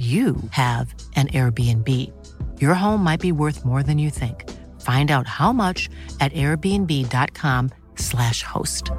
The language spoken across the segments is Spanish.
you have an Airbnb. Your home might be worth more than you think. Find out how much at airbnb.com/slash host.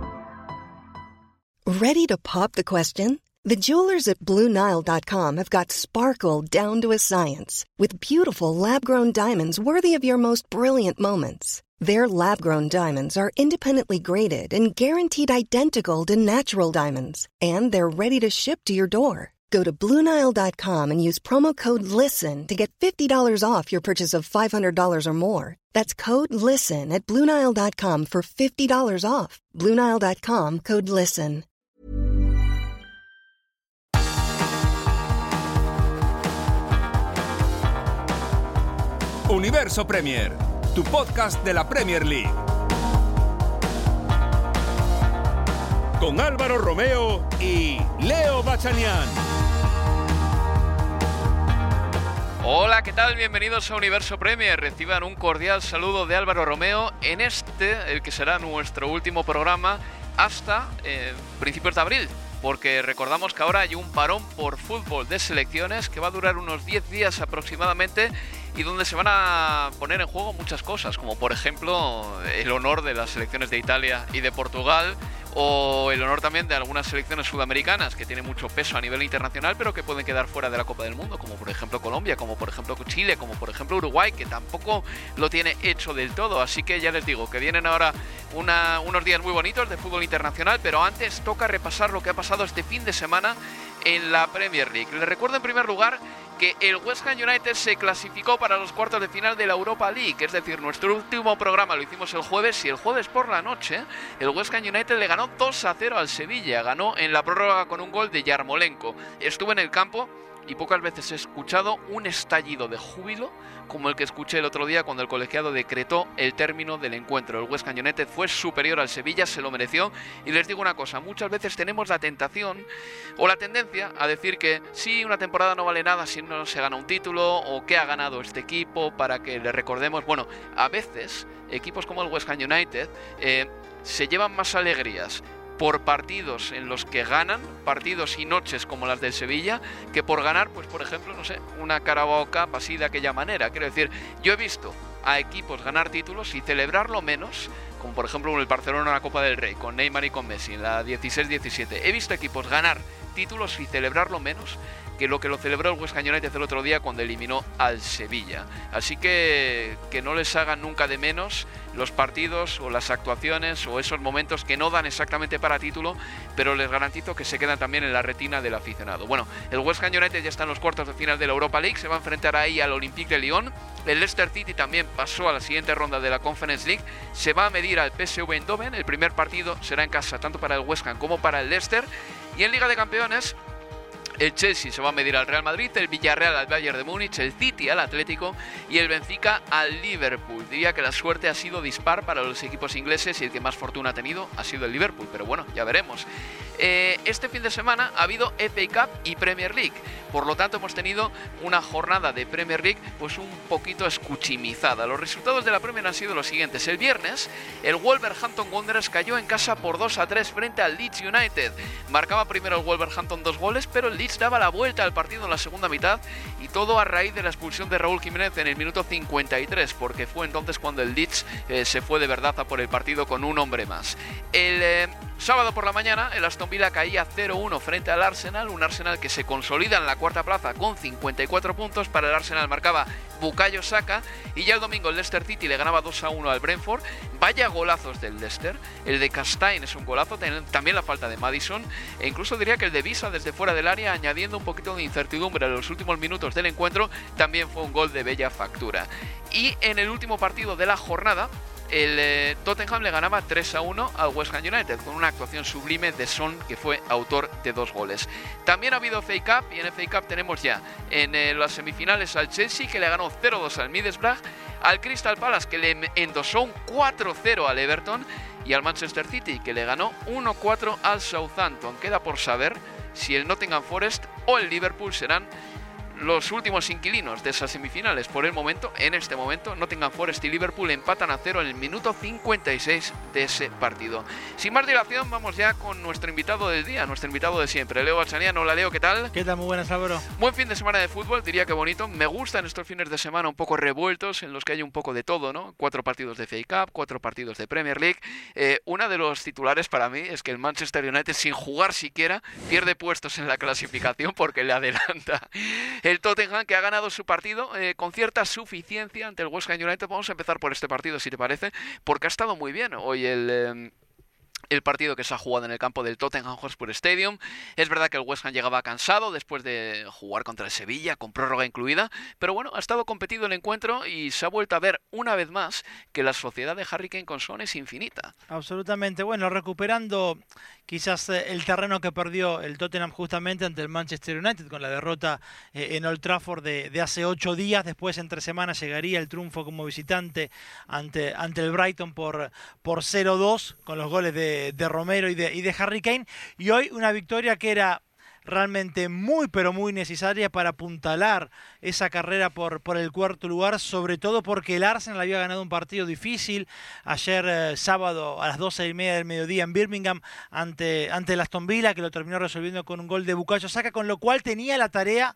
Ready to pop the question? The jewelers at BlueNile.com have got sparkle down to a science with beautiful lab grown diamonds worthy of your most brilliant moments. Their lab grown diamonds are independently graded and guaranteed identical to natural diamonds, and they're ready to ship to your door. Go to Bluenile.com and use promo code LISTEN to get $50 off your purchase of $500 or more. That's code LISTEN at Bluenile.com for $50 off. Bluenile.com code LISTEN. Universo Premier, tu podcast de la Premier League. Con Álvaro Romeo y Leo Bachanian. Hola, ¿qué tal? Bienvenidos a Universo Premier. Reciban un cordial saludo de Álvaro Romeo en este, el que será nuestro último programa hasta eh, principios de abril. Porque recordamos que ahora hay un parón por fútbol de selecciones que va a durar unos 10 días aproximadamente y donde se van a poner en juego muchas cosas, como por ejemplo el honor de las selecciones de Italia y de Portugal, o el honor también de algunas selecciones sudamericanas que tienen mucho peso a nivel internacional, pero que pueden quedar fuera de la Copa del Mundo, como por ejemplo Colombia, como por ejemplo Chile, como por ejemplo Uruguay, que tampoco lo tiene hecho del todo. Así que ya les digo que vienen ahora unos días muy bonitos de fútbol internacional, pero antes toca repasar lo que ha pasado este fin de semana en la Premier League. Les recuerdo en primer lugar que el West Ham United se clasificó para los cuartos de final de la Europa League. Es decir, nuestro último programa lo hicimos el jueves y el jueves por la noche el West Ham United le ganó 2 a 0 al Sevilla. Ganó en la prórroga con un gol de Yarmolenko. Estuvo en el campo y pocas veces he escuchado un estallido de júbilo como el que escuché el otro día cuando el colegiado decretó el término del encuentro. El Ham United fue superior al Sevilla, se lo mereció. Y les digo una cosa, muchas veces tenemos la tentación o la tendencia a decir que sí, una temporada no vale nada si no se gana un título o que ha ganado este equipo para que le recordemos. Bueno, a veces equipos como el West Ham United eh, se llevan más alegrías por partidos en los que ganan, partidos y noches como las del Sevilla, que por ganar, pues por ejemplo, no sé, una Carabao Cup así de aquella manera. Quiero decir, yo he visto a equipos ganar títulos y celebrarlo menos, como por ejemplo el Barcelona en la Copa del Rey, con Neymar y con Messi, en la 16-17. He visto equipos ganar títulos y celebrarlo menos que lo que lo celebró el West Ham United el otro día cuando eliminó al Sevilla. Así que que no les hagan nunca de menos los partidos o las actuaciones o esos momentos que no dan exactamente para título, pero les garantizo que se quedan también en la retina del aficionado. Bueno, el West Ham United ya está en los cuartos de final de la Europa League, se va a enfrentar ahí al Olympique de Lyon. El Leicester City también pasó a la siguiente ronda de la Conference League, se va a medir al PSV Eindhoven, el primer partido será en casa tanto para el West Ham como para el Leicester. Y en Liga de Campeones, el Chelsea se va a medir al Real Madrid, el Villarreal al Bayern de Múnich, el City al Atlético y el Benfica al Liverpool. Diría que la suerte ha sido dispar para los equipos ingleses y el que más fortuna ha tenido ha sido el Liverpool, pero bueno, ya veremos. Eh, este fin de semana ha habido FA Cup y Premier League, por lo tanto hemos tenido una jornada de Premier League pues un poquito escuchimizada. Los resultados de la Premier han sido los siguientes. El viernes, el Wolverhampton Wanderers cayó en casa por 2 a 3 frente al Leeds United. Marcaba primero el Wolverhampton dos goles, pero el Leeds daba la vuelta al partido en la segunda mitad y todo a raíz de la expulsión de Raúl Jiménez en el minuto 53, porque fue entonces cuando el Leeds eh, se fue de verdad a por el partido con un hombre más. El eh, sábado por la mañana el Aston Villa caía 0-1 frente al Arsenal, un Arsenal que se consolida en la cuarta plaza con 54 puntos, para el Arsenal marcaba Bukayo Saka y ya el domingo el Leicester City le ganaba 2-1 al Brentford. Vaya golazos del Leicester, el de Castain es un golazo, también la falta de Madison e incluso diría que el de Visa desde fuera del área añadiendo un poquito de incertidumbre en los últimos minutos del encuentro, también fue un gol de bella factura. Y en el último partido de la jornada, el eh, Tottenham le ganaba 3 a 1 al West Ham United con una actuación sublime de Son que fue autor de dos goles. También ha habido FA Cup y en FA Cup tenemos ya en eh, las semifinales al Chelsea que le ganó 0-2 al Middlesbrough, al Crystal Palace que le endosó un 4-0 al Everton y al Manchester City que le ganó 1-4 al Southampton. Queda por saber si el Nottingham Forest o el Liverpool serán los últimos inquilinos de esas semifinales. Por el momento, en este momento, Nottingham Forest y Liverpool empatan a cero en el minuto 56 de ese partido. Sin más dilación, vamos ya con nuestro invitado del día, nuestro invitado de siempre, Leo Bachaniano. Hola Leo, ¿qué tal? ¿Qué tal? Muy buenas, Álvaro. Buen fin de semana de fútbol, diría que bonito. Me gustan estos fines de semana un poco revueltos, en los que hay un poco de todo, ¿no? Cuatro partidos de FA Cup, cuatro partidos de Premier League. Eh, una de los titulares para mí es que el Manchester United, sin jugar siquiera, pierde puestos en la clasificación porque le adelanta el Tottenham que ha ganado su partido eh, con cierta suficiencia ante el West Ham United. Vamos a empezar por este partido, si te parece, porque ha estado muy bien hoy el... Eh, el partido que se ha jugado en el campo del Tottenham Hotspur Stadium. Es verdad que el West Ham llegaba cansado después de jugar contra el Sevilla, con prórroga incluida, pero bueno, ha estado competido el encuentro y se ha vuelto a ver una vez más que la sociedad de Harry Kane con Son es infinita. Absolutamente, bueno, recuperando quizás eh, el terreno que perdió el Tottenham justamente ante el Manchester United con la derrota eh, en Old Trafford de, hace ocho días, después entre semanas llegaría el triunfo como visitante ante, ante el Brighton por, por 0-2 con los goles de de, Romero y de, y de Harry Kane. Y hoy una victoria que era realmente muy pero muy necesaria para apuntalar esa carrera por, por el cuarto lugar, sobre todo porque el Arsenal había ganado un partido difícil ayer eh, sábado a las 12 y media del mediodía en Birmingham ante, ante el Aston Villa, que lo terminó resolviendo con un gol de Bukayo Saka, con lo cual tenía la tarea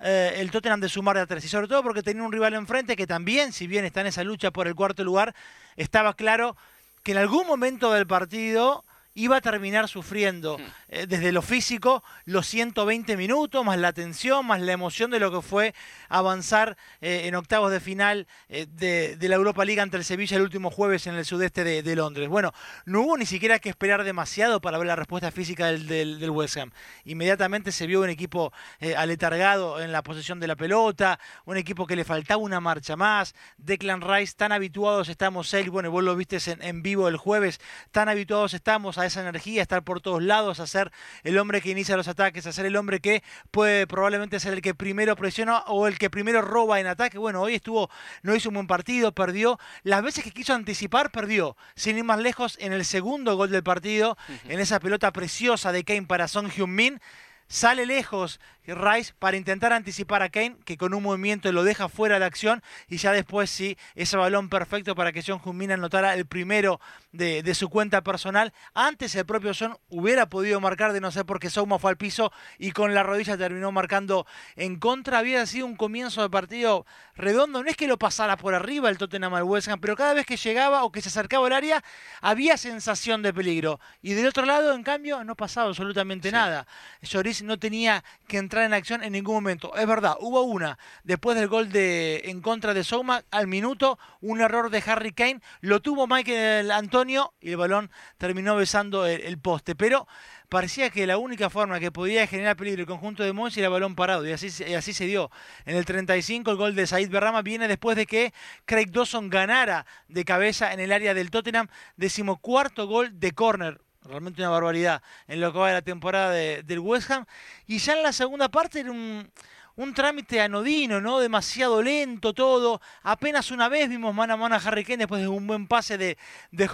eh, el Tottenham de sumar de a tres. Y sobre todo porque tenía un rival enfrente que también, si bien está en esa lucha por el cuarto lugar, estaba claro que en algún momento del partido iba a terminar sufriendo hmm. eh, desde lo físico los 120 minutos, más la tensión, más la emoción de lo que fue avanzar eh, en octavos de final eh, de, la Europa League ante el Sevilla el último jueves en el sudeste de, Londres. Bueno, no hubo ni siquiera que esperar demasiado para ver la respuesta física del, del, West Ham. Inmediatamente se vio un equipo aletargado en la posesión de la pelota, un equipo que le faltaba una marcha más. Declan Rice, tan habituados estamos él, bueno, vos lo viste en, en vivo el jueves, tan habituados estamos esa energía, estar por todos lados, a ser el hombre que inicia los ataques, a ser el hombre que puede probablemente ser el que primero presiona o el que primero roba en ataque. Bueno, hoy estuvo, no hizo un buen partido, perdió. Las veces que quiso anticipar, perdió. Sin ir más lejos, en el segundo gol del partido, en esa pelota preciosa de Kane para Son Heung-min, sale lejos Rice para intentar anticipar a Kane, que con un movimiento lo deja fuera de acción y ya después sí, ese balón perfecto para que John Jumina anotara el primero de, su cuenta personal. Antes el propio Son hubiera podido marcar de no ser porque Souma fue al piso y con la rodilla terminó marcando en contra. Había sido un comienzo de partido redondo. No es que lo pasara por arriba el Tottenham al West Ham, pero cada vez que llegaba o que se acercaba al área había sensación de peligro. Y del otro lado, en cambio, no pasaba absolutamente nada. Lloris no tenía que entrar en acción en ningún momento. Es verdad, hubo una después del gol de en contra de Souma al minuto, un error de Harry Kane, lo tuvo Michael Antonio y el balón terminó besando el, poste, pero parecía que la única forma que podía generar peligro el conjunto de Mons era balón parado, y así, y así se dio. En el 35 el gol de Said Berrama viene después de que Craig Dawson ganara de cabeza en el área del Tottenham, decimocuarto gol de córner realmente una barbaridad en lo que va de la temporada del West Ham. Y ya en la segunda parte era un, un trámite anodino, ¿no? Demasiado lento todo. Apenas una vez vimos mano a mano a Harry Kane después de un buen pase de, de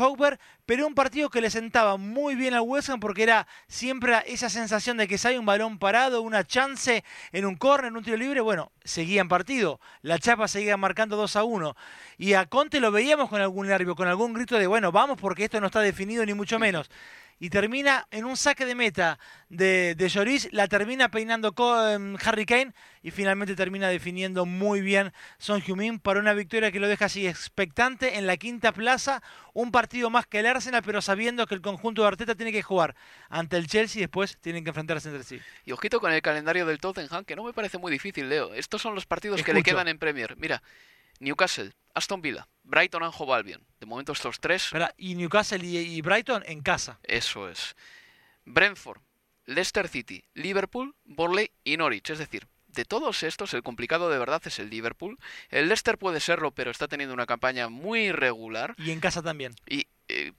pero un partido que le sentaba muy bien al West Ham porque era siempre esa sensación de que si hay un balón parado, una chance en un córner, en un tiro libre, bueno, seguía en partido. La chapa seguía marcando 2 a 1. Y a Conte lo veíamos con algún nervio, con algún grito de, bueno, vamos porque esto no está definido ni mucho menos y termina en un saque de meta de, de Lloris, la termina peinando con Harry Kane y finalmente termina definiendo muy bien Son Heung-min para una victoria que lo deja así expectante en la quinta plaza, un partido más que el Arsenal, pero sabiendo que el conjunto de Arteta tiene que jugar ante el Chelsea y después tienen que enfrentarse entre sí. Y ojito con el calendario del Tottenham, que no me parece muy difícil, Leo. Estos son los partidos que le quedan en Premier. Mira, Newcastle, Aston Villa, Brighton and Hove Albion. De momento estos tres. Y Newcastle y, Brighton en casa. Eso es. Brentford, Leicester City, Liverpool, Borley y Norwich. Es decir, de todos estos, el complicado de verdad es el Liverpool. El Leicester puede serlo, pero está teniendo una campaña muy irregular. Y en casa también. Y eh,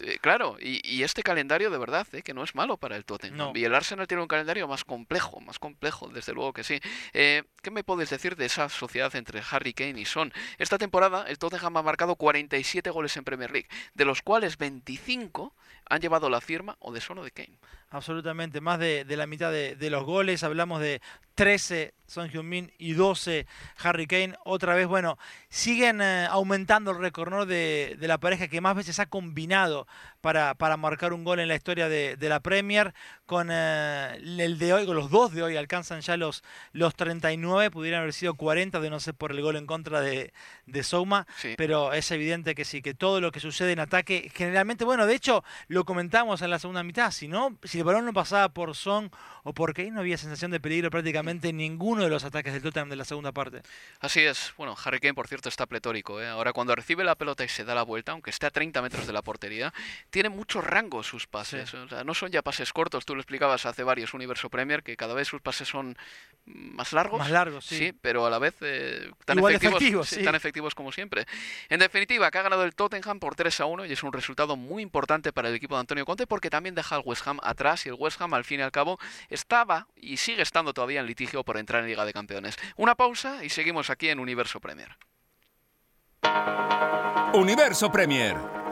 eh, claro, y, este calendario de verdad, eh, que no es malo para el Tottenham. Y el Arsenal tiene un calendario más complejo, más complejo, desde luego que sí. ¿Qué me puedes decir de esa sociedad entre Harry Kane y Son? Esta temporada el Tottenham ha marcado 47 goles en Premier League, de los cuales 25 han llevado la firma o de Son o de Kane. Absolutamente, más de, la mitad de, de, los goles, hablamos de 13 Son Heung-min y 12 Harry Kane. Otra vez, bueno, siguen aumentando el récord de, la pareja que más veces ha combinado para, para marcar un gol en la historia de, la Premier. Con eh, el de hoy, con los dos de hoy, alcanzan ya los, los 39, pudieran haber sido 40 de no ser por el gol en contra de, de Souma. Pero es evidente que sí, que todo lo que sucede en ataque, generalmente, bueno, de hecho, lo comentamos en la segunda mitad, si no, si el balón no pasaba por Son o por Kane, no había sensación de peligro prácticamente en ninguno de los ataques del Tottenham de la segunda parte. Así es. Bueno, Harry Kane, por cierto, está pletórico. ¿eh? Ahora, cuando recibe la pelota y se da la vuelta, aunque esté a 30 metros de la portería, tiene mucho rango sus pases. O sea, no son ya pases cortos. Tú lo explicabas hace varios Universo Premier, que cada vez sus pases son más largos. Más largos, sí. pero a la vez eh, tan, efectivos, tan efectivos como siempre. En definitiva, que ha ganado el Tottenham por 3 a 1 y es un resultado muy importante para el equipo de Antonio Conte porque también deja al West Ham atrás y el West Ham, al fin y al cabo, estaba y sigue estando todavía en litigio por entrar en Liga de Campeones. Una pausa y seguimos aquí en Universo Premier. Universo Premier,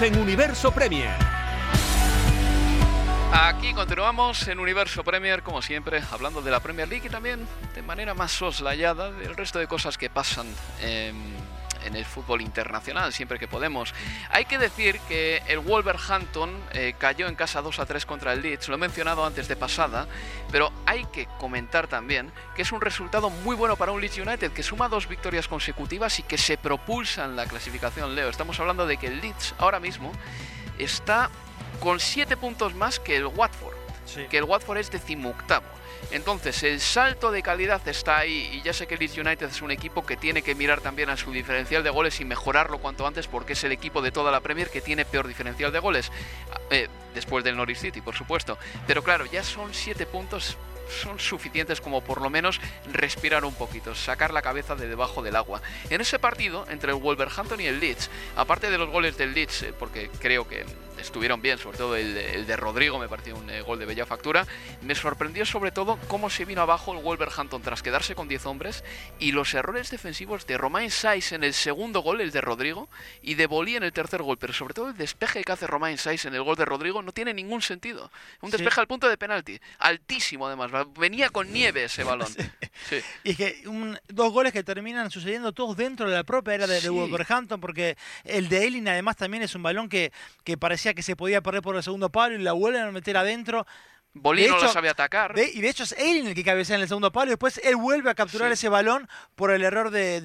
En Universo Premier. Aquí continuamos en Universo Premier, como siempre, hablando de la Premier League y también de manera más soslayada del resto de cosas que pasan en el fútbol internacional siempre que podemos. Hay que decir que el Wolverhampton eh, cayó en casa 2 a 3 contra el Leeds, lo he mencionado antes de pasada, pero hay que comentar también que es un resultado muy bueno para un Leeds United que suma dos victorias consecutivas y que se propulsa en la clasificación Leo. Estamos hablando de que el Leeds ahora mismo está con 7 puntos más que el Watford, que el Watford es decimoctavo. Entonces, el salto de calidad está ahí y ya sé que Leeds United es un equipo que tiene que mirar también a su diferencial de goles y mejorarlo cuanto antes porque es el equipo de toda la Premier que tiene peor diferencial de goles, eh, después del Norwich City, por supuesto. Pero claro, ya son 7 puntos son suficientes como por lo menos respirar un poquito, sacar la cabeza de debajo del agua. En ese partido entre el Wolverhampton y el Leeds, aparte de los goles del Leeds, eh, porque creo que estuvieron bien, sobre todo el, de Rodrigo me pareció un eh, gol de bella factura. Me sorprendió sobre todo cómo se vino abajo el Wolverhampton tras quedarse con 10 hombres y los errores defensivos de Romain Saiz en el segundo gol, el de Rodrigo, y de Bolí en el tercer gol, pero sobre todo el despeje que hace Romain Saiz en el gol de Rodrigo no tiene ningún sentido. Un despeje al punto de penalti, altísimo además, venía con nieve ese balón. Y es que dos goles que terminan sucediendo todos dentro de la propia era de, Wolverhampton, porque el de Eiling además también es un balón que, que parecía que se podía perder por el segundo palo y la vuelven a meter adentro. Bolí no lo sabe atacar. y de hecho es Eiling el que cabecea en el segundo palo y después él vuelve a capturar ese balón por el error de,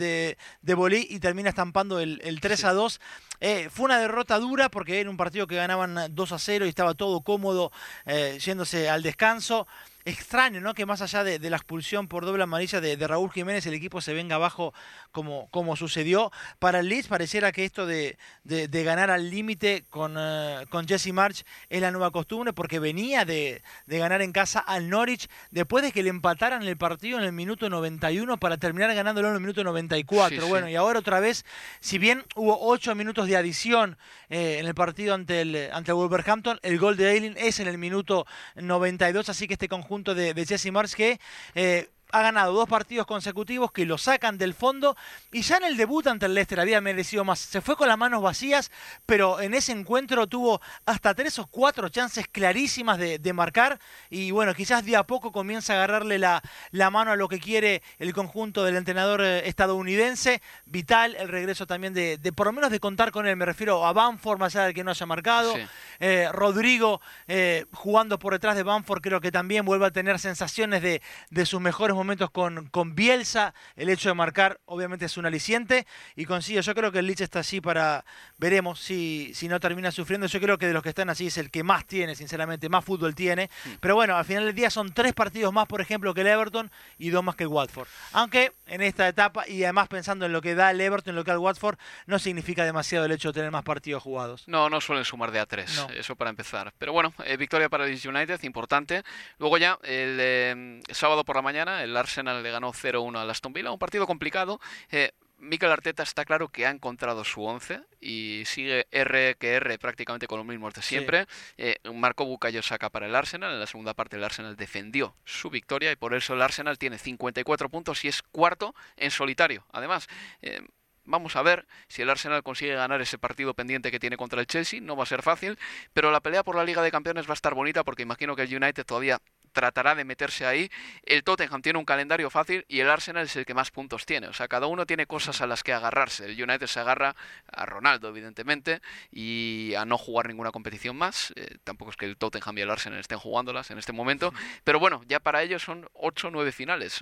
de, Bolí y termina estampando el, el 3 a 2. Eh, fue una derrota dura porque era un partido que ganaban 2 a 0 y estaba todo cómodo eh, yéndose al descanso extraño, ¿no? Que más allá de, la expulsión por doble amarilla de, Raúl Jiménez, el equipo se venga abajo como, como sucedió. Para el Leeds pareciera que esto de, ganar al límite con, eh, con Jesse March es la nueva costumbre, porque venía de, ganar en casa al Norwich después de que le empataran el partido en el minuto 91 para terminar ganándolo en el minuto 94. bueno, y ahora otra vez, si bien hubo 8 minutos de adición eh, en el partido ante el, ante Wolverhampton, el gol de Eiling es en el minuto 92, así que este conjunto de, de Jesse Mars que eh, ha ganado dos partidos consecutivos que lo sacan del fondo y ya en el debut ante el Leicester había merecido más. Se fue con las manos vacías, pero en ese encuentro tuvo hasta tres o cuatro chances clarísimas de, marcar y bueno, quizás de a poco comienza a agarrarle la, la, mano a lo que quiere el conjunto del entrenador eh, estadounidense. Vital el regreso también de, por lo menos de contar con él, me refiero a Banford, más allá del que no haya marcado. Eh, Rodrigo eh, jugando por detrás de Banford creo que también vuelve a tener sensaciones de, de sus mejores momentos momentos con, con Bielsa, el hecho de marcar obviamente es un aliciente. Y consigue, yo creo que el Lich está así para, veremos si, si no termina sufriendo, yo creo que de los que están así es el que más tiene, sinceramente, más fútbol tiene, pero bueno, al final del día son tres partidos más, por ejemplo, que el Everton y dos más que el Watford, aunque en esta etapa y además pensando en lo que da el Everton, en lo que da el Watford, no significa demasiado el hecho de tener más partidos jugados. No, no suelen sumar de a tres, eso para empezar, pero bueno, eh, victoria para el United, importante, luego ya el eh, sábado por la mañana, el el Arsenal le ganó 0-1 al Aston Villa, un partido complicado. Eh, Mikel Arteta está claro que ha encontrado su 11 y sigue R que R prácticamente con los mismos de siempre. Eh, Marco Bucayo saca para el Arsenal. En la segunda parte el Arsenal defendió su victoria y por eso el Arsenal tiene 54 puntos y es cuarto en solitario. Además, eh, Vamos a ver si el Arsenal consigue ganar ese partido pendiente que tiene contra el Chelsea. No va a ser fácil, pero la pelea por la Liga de Campeones va a estar bonita porque imagino que el United todavía tratará de meterse ahí. El Tottenham tiene un calendario fácil y el Arsenal es el que más puntos tiene. O sea, cada uno tiene cosas a las que agarrarse. El United se agarra a Ronaldo, evidentemente, y a no jugar ninguna competición más. Eh, tampoco es que el Tottenham y el Arsenal estén jugándolas en este momento. Pero bueno, ya para ellos son 8 o 9 finales,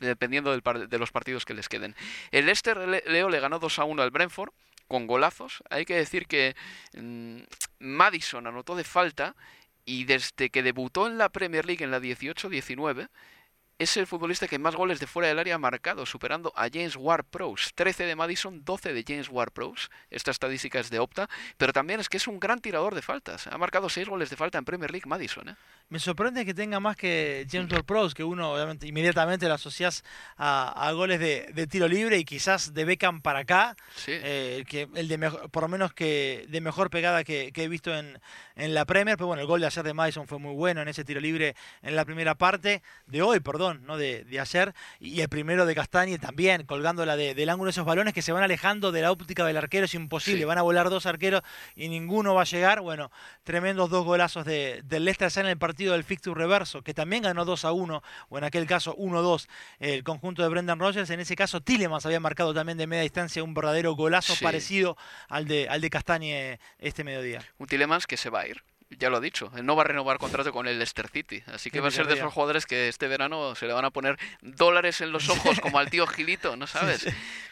dependiendo de los partidos que les queden. El Leicester Leo le ganó 2 a 1 al Brentford con golazos. Hay que decir que mm, Madison anotó de falta y desde que debutó en la Premier League en la 18-19, es el futbolista que más goles de fuera del área ha marcado, superando a James Ward-Prowse. 13 de Madison, 12 de James Ward-Prowse. Esta estadística es de Opta, pero también es que es un gran tirador de faltas. Ha marcado 6 goles de falta en Premier League Madison. ¿eh? Me sorprende que tenga más que James Ward-Prowse, que uno obviamente inmediatamente lo asocias a, goles de, tiro libre y quizás de Beckham para acá, eh, que el de por lo menos que de mejor pegada que, he visto en, en la Premier. Pero bueno, el gol de ayer de Madison fue muy bueno en ese tiro libre en la primera parte, de hoy, perdón ¿no? de, de ayer, y el primero de Castañe también, colgándola de, del ángulo de esos balones que se van alejando de la óptica del arquero, es imposible, van a volar dos arqueros y ninguno va a llegar. Bueno, tremendos dos golazos de, del Leicester en el partido del fixture reverso, que también ganó 2 a 1, o en aquel caso 1-2, el conjunto de Brendan Rogers. En ese caso, Tillemans había marcado también de media distancia un verdadero golazo parecido al de, al de Castañe este mediodía. Un Tillemans que se va a ir ya lo ha dicho, él no va a renovar contrato con el Leicester City. Así que va a ser de esos jugadores que este verano se le van a poner dólares en los ojos, como al tío Gilito, ¿no sabes?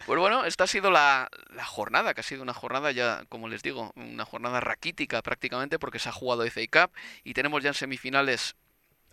Pues bueno, esta ha sido la, jornada, que ha sido una jornada ya, como les digo, una jornada raquítica prácticamente, porque se ha jugado FA Cup y tenemos ya en semifinales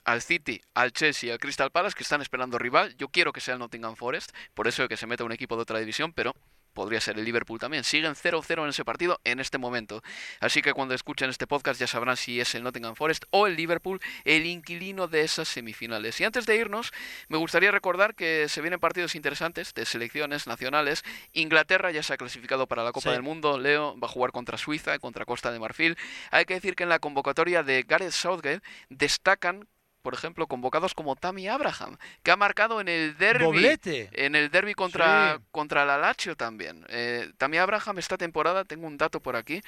al City, al Chelsea y al Crystal Palace que están esperando rival. Yo quiero que sea el Nottingham Forest, por eso que se meta un equipo de otra división, pero podría ser el Liverpool también. Siguen 0-0 en ese partido en este momento. Así que cuando escuchen este podcast ya sabrán si es el Nottingham Forest o el Liverpool el inquilino de esas semifinales. Y antes de irnos, me gustaría recordar que se vienen partidos interesantes de selecciones nacionales. Inglaterra ya se ha clasificado para la Copa del Mundo. Leo va a jugar contra Suiza, contra Costa de Marfil. Hay que decir que en la convocatoria de Gareth Southgate destacan por ejemplo, convocados como Tammy Abraham, que ha marcado en el derby, en el derby contra, contra la Lazio también. Eh, Tammy Abraham esta temporada, tengo un dato por aquí,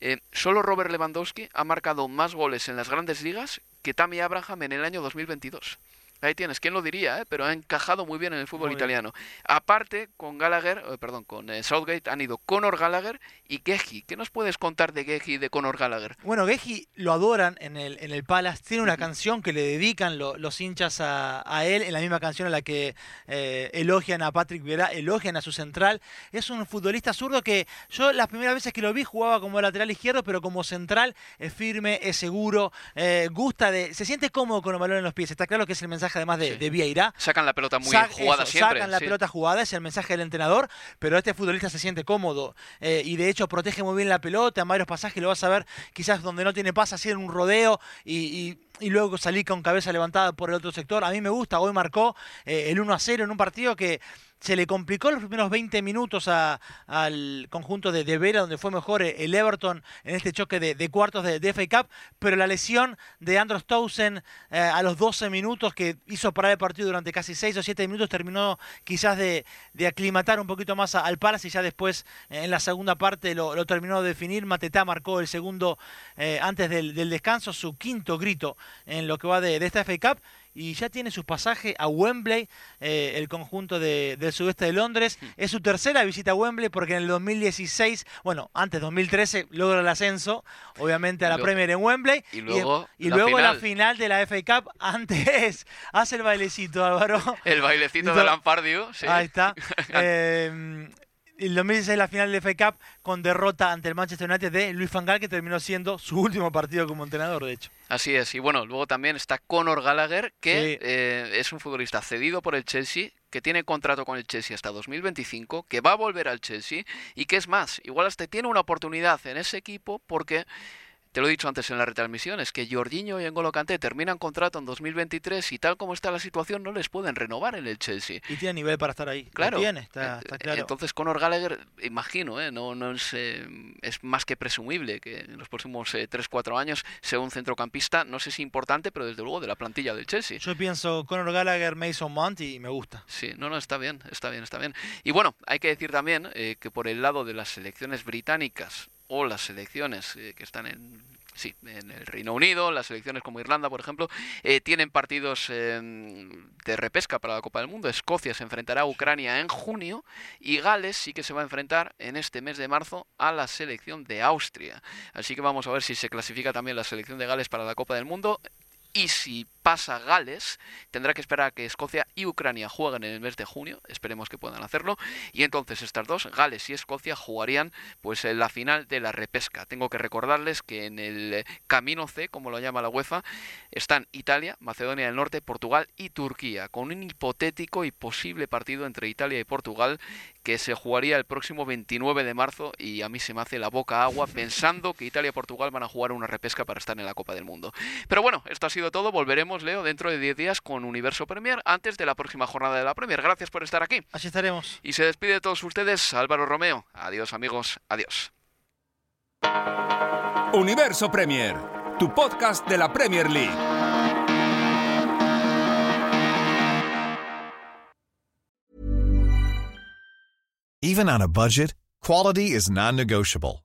eh, solo Robert Lewandowski ha marcado más goles en las grandes ligas que Tammy Abraham en el año 2022. Ahí tienes, ¿quién lo diría? Eh? Pero ha encajado muy bien en el fútbol italiano. Aparte, con Gallagher, eh, perdón, con eh, Southgate han ido Conor Gallagher y Geji. ¿Qué nos puedes contar de Geji y de Conor Gallagher? Bueno, Geji lo adoran en el, en el Palace. Tiene una canción que le dedican los hinchas a, él, en la misma canción en la que elogian a Patrick elogian a su central. Es un futbolista zurdo que yo las primeras veces que lo vi jugaba como lateral izquierdo, pero como central es firme, es seguro, gusta de. se siente cómodo con el balón en los pies. Está claro que es el mensaje además de, de Vieira. Sacan la pelota muy jugada siempre. Sacan la pelota jugada, es el mensaje del entrenador, pero este futbolista se siente cómodo eh, y de hecho protege muy bien la pelota. En varios pasajes lo vas a ver, quizás donde no tiene así en un rodeo y, luego salir con cabeza levantada por el otro sector. A mí me gusta, hoy marcó eh, el 1 a 0 en un partido que se le complicó los primeros 20 minutos al conjunto de, de, Vera, donde fue mejor eh, el Everton en este choque de, cuartos de, de, FA Cup, pero la lesión de Andros Towson eh, a los 12 minutos, que hizo parar el partido durante casi 6 o 7 minutos, terminó quizás de, aclimatar un poquito más al Palace y ya después eh, en la segunda parte lo, terminó de definir. Matetá marcó el segundo antes del, del, descanso, su quinto grito en lo que va de, esta FA Cup y ya tiene su pasaje a Wembley, eh, el conjunto del sudeste de Londres. Es su tercera visita a Wembley porque en el 2016, bueno, antes 2013 logra el ascenso, obviamente a la Premier en Wembley. Y luego, y, luego la final de la FA Cup. Antes hace el bailecito, Álvaro. El bailecito de Lampardio, sí. Ahí está. eh, el 2016 la final de FA Cup con derrota ante el Manchester United de Luis van Gaal, que terminó siendo su último partido como entrenador, de hecho. Así es, y bueno, luego también está Conor Gallagher, que eh, es un futbolista cedido por el Chelsea, que tiene contrato con el Chelsea hasta 2025, que va a volver al Chelsea y que es más, igual hasta tiene una oportunidad en ese equipo porque te lo he dicho antes en la retransmisión, es que Jorginho y N'Golo Kanté terminan contrato en 2023 y tal como está la situación no les pueden renovar en el Chelsea. Y tiene nivel para estar ahí. Claro. tiene, está, eh, claro. Entonces Conor Gallagher, imagino, ¿eh? no, no es, eh, es, más que presumible que en los próximos 3-4 años sea un centrocampista, no sé si importante, pero desde luego de la plantilla del Chelsea. Yo pienso Conor Gallagher, Mason Mount y me gusta. Sí, no, no, está bien, está bien, está bien. Y bueno, hay que decir también que por el lado de las selecciones británicas o las selecciones que están en sí, en el Reino Unido, las selecciones como Irlanda, por ejemplo, eh, tienen partidos em, de repesca para la Copa del Mundo. Escocia se enfrentará a Ucrania en junio y Gales sí que se va a enfrentar en este mes de marzo a la selección de Austria. Así que vamos a ver si se clasifica también la selección de Gales para la Copa del Mundo. Y si pasa Gales, tendrá que esperar a que Escocia y Ucrania jueguen en el mes de junio, esperemos que puedan hacerlo, y entonces estas dos, Gales y Escocia, jugarían pues en la final de la repesca. Tengo que recordarles que en el camino C, como lo llama la UEFA, están Italia, Macedonia del Norte, Portugal y Turquía, con un hipotético y posible partido entre Italia y Portugal que se jugaría el próximo 29 de marzo y a mí se me hace la boca agua pensando que Italia y Portugal van a jugar una repesca para estar en la Copa del Mundo. Pero bueno, esto ha sido todo, volveremos Leo, dentro de 10 días con Universo Premier, antes de la próxima jornada de la Premier. Gracias por estar aquí. Así estaremos. Y se despide de todos ustedes Álvaro Romeo. Adiós amigos, adiós. Universo Premier, tu podcast de la Premier League. Even on a budget, quality is non-negotiable.